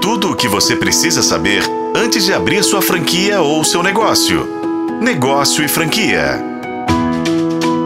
Tudo o que você precisa saber antes de abrir sua franquia ou seu negócio. Negócio e franquia.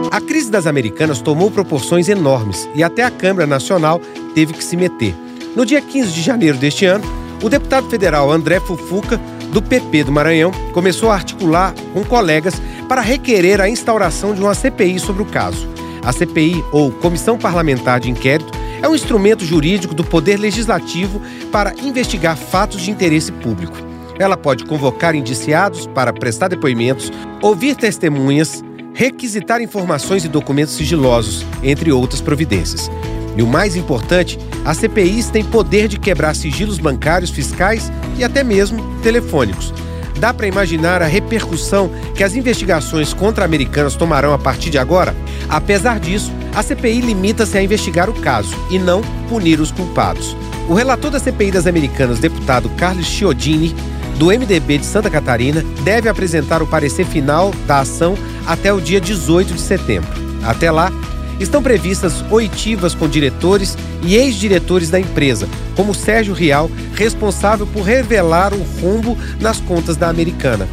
A crise das Americanas tomou proporções enormes e até a Câmara Nacional teve que se meter. No dia 15 de janeiro deste ano, o deputado federal André Fufuca, do PP do Maranhão, começou a articular com colegas para requerer a instauração de uma CPI sobre o caso. A CPI, ou Comissão Parlamentar de Inquérito, é um instrumento jurídico do Poder Legislativo para investigar fatos de interesse público. Ela pode convocar indiciados para prestar depoimentos, ouvir testemunhas, requisitar informações e documentos sigilosos, entre outras providências. E o mais importante, as CPIs têm poder de quebrar sigilos bancários, fiscais e até mesmo telefônicos. Dá para imaginar a repercussão que as investigações contra americanas tomarão a partir de agora? Apesar disso, a CPI limita-se a investigar o caso e não punir os culpados. O relator da CPI das Americanas, deputado Carlos Chiodini, do MDB de Santa Catarina, deve apresentar o parecer final da ação até o dia 18 de setembro. Até lá, estão previstas oitivas com diretores e ex-diretores da empresa, como Sérgio Rial, responsável por revelar o rombo nas contas da Americana.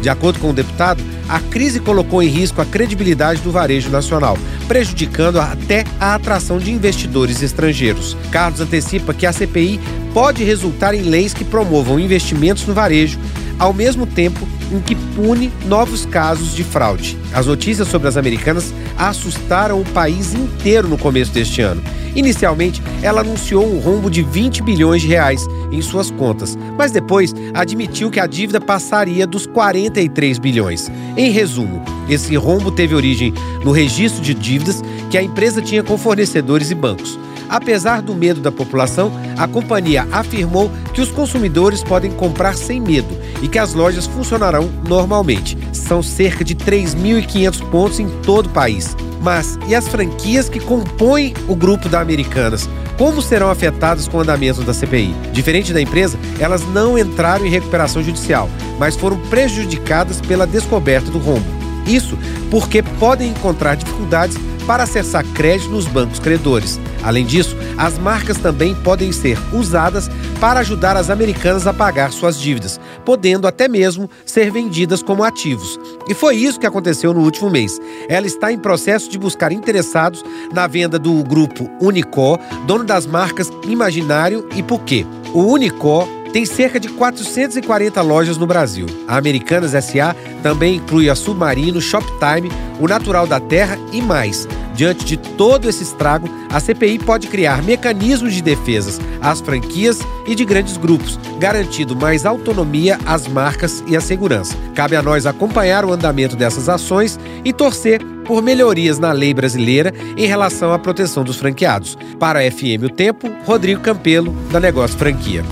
De acordo com o deputado, a crise colocou em risco a credibilidade do varejo nacional, prejudicando até a atração de investidores estrangeiros. Carlos antecipa que a CPI pode resultar em leis que promovam investimentos no varejo, ao mesmo tempo em que pune novos casos de fraude. As notícias sobre as americanas assustaram o país inteiro no começo deste ano. Inicialmente, ela anunciou um rombo de 20 bilhões de reais em suas contas, mas depois admitiu que a dívida passaria dos 43 bilhões. Em resumo, esse rombo teve origem no registro de dívidas que a empresa tinha com fornecedores e bancos. Apesar do medo da população, a companhia afirmou que os consumidores podem comprar sem medo e que as lojas funcionarão normalmente. São cerca de 3.500 pontos em todo o país. Mas e as franquias que compõem o grupo da Americanas? Como serão afetadas com o andamento da CPI? Diferente da empresa, elas não entraram em recuperação judicial, mas foram prejudicadas pela descoberta do rombo. Isso porque podem encontrar dificuldades para acessar crédito nos bancos credores. Além disso, as marcas também podem ser usadas para ajudar as americanas a pagar suas dívidas, podendo até mesmo ser vendidas como ativos. E foi isso que aconteceu no último mês. Ela está em processo de buscar interessados na venda do grupo Unicó, dono das marcas Imaginário e Puquê. O Unicó tem cerca de 440 lojas no Brasil. A Americanas SA também inclui a Submarino, Shoptime, o Natural da Terra e mais. Diante de todo esse estrago, a CPI pode criar mecanismos de defesas às franquias e de grandes grupos, garantindo mais autonomia às marcas e à segurança. Cabe a nós acompanhar o andamento dessas ações e torcer por melhorias na lei brasileira em relação à proteção dos franqueados. Para a FM O Tempo, Rodrigo Campelo, da Negócio Franquia.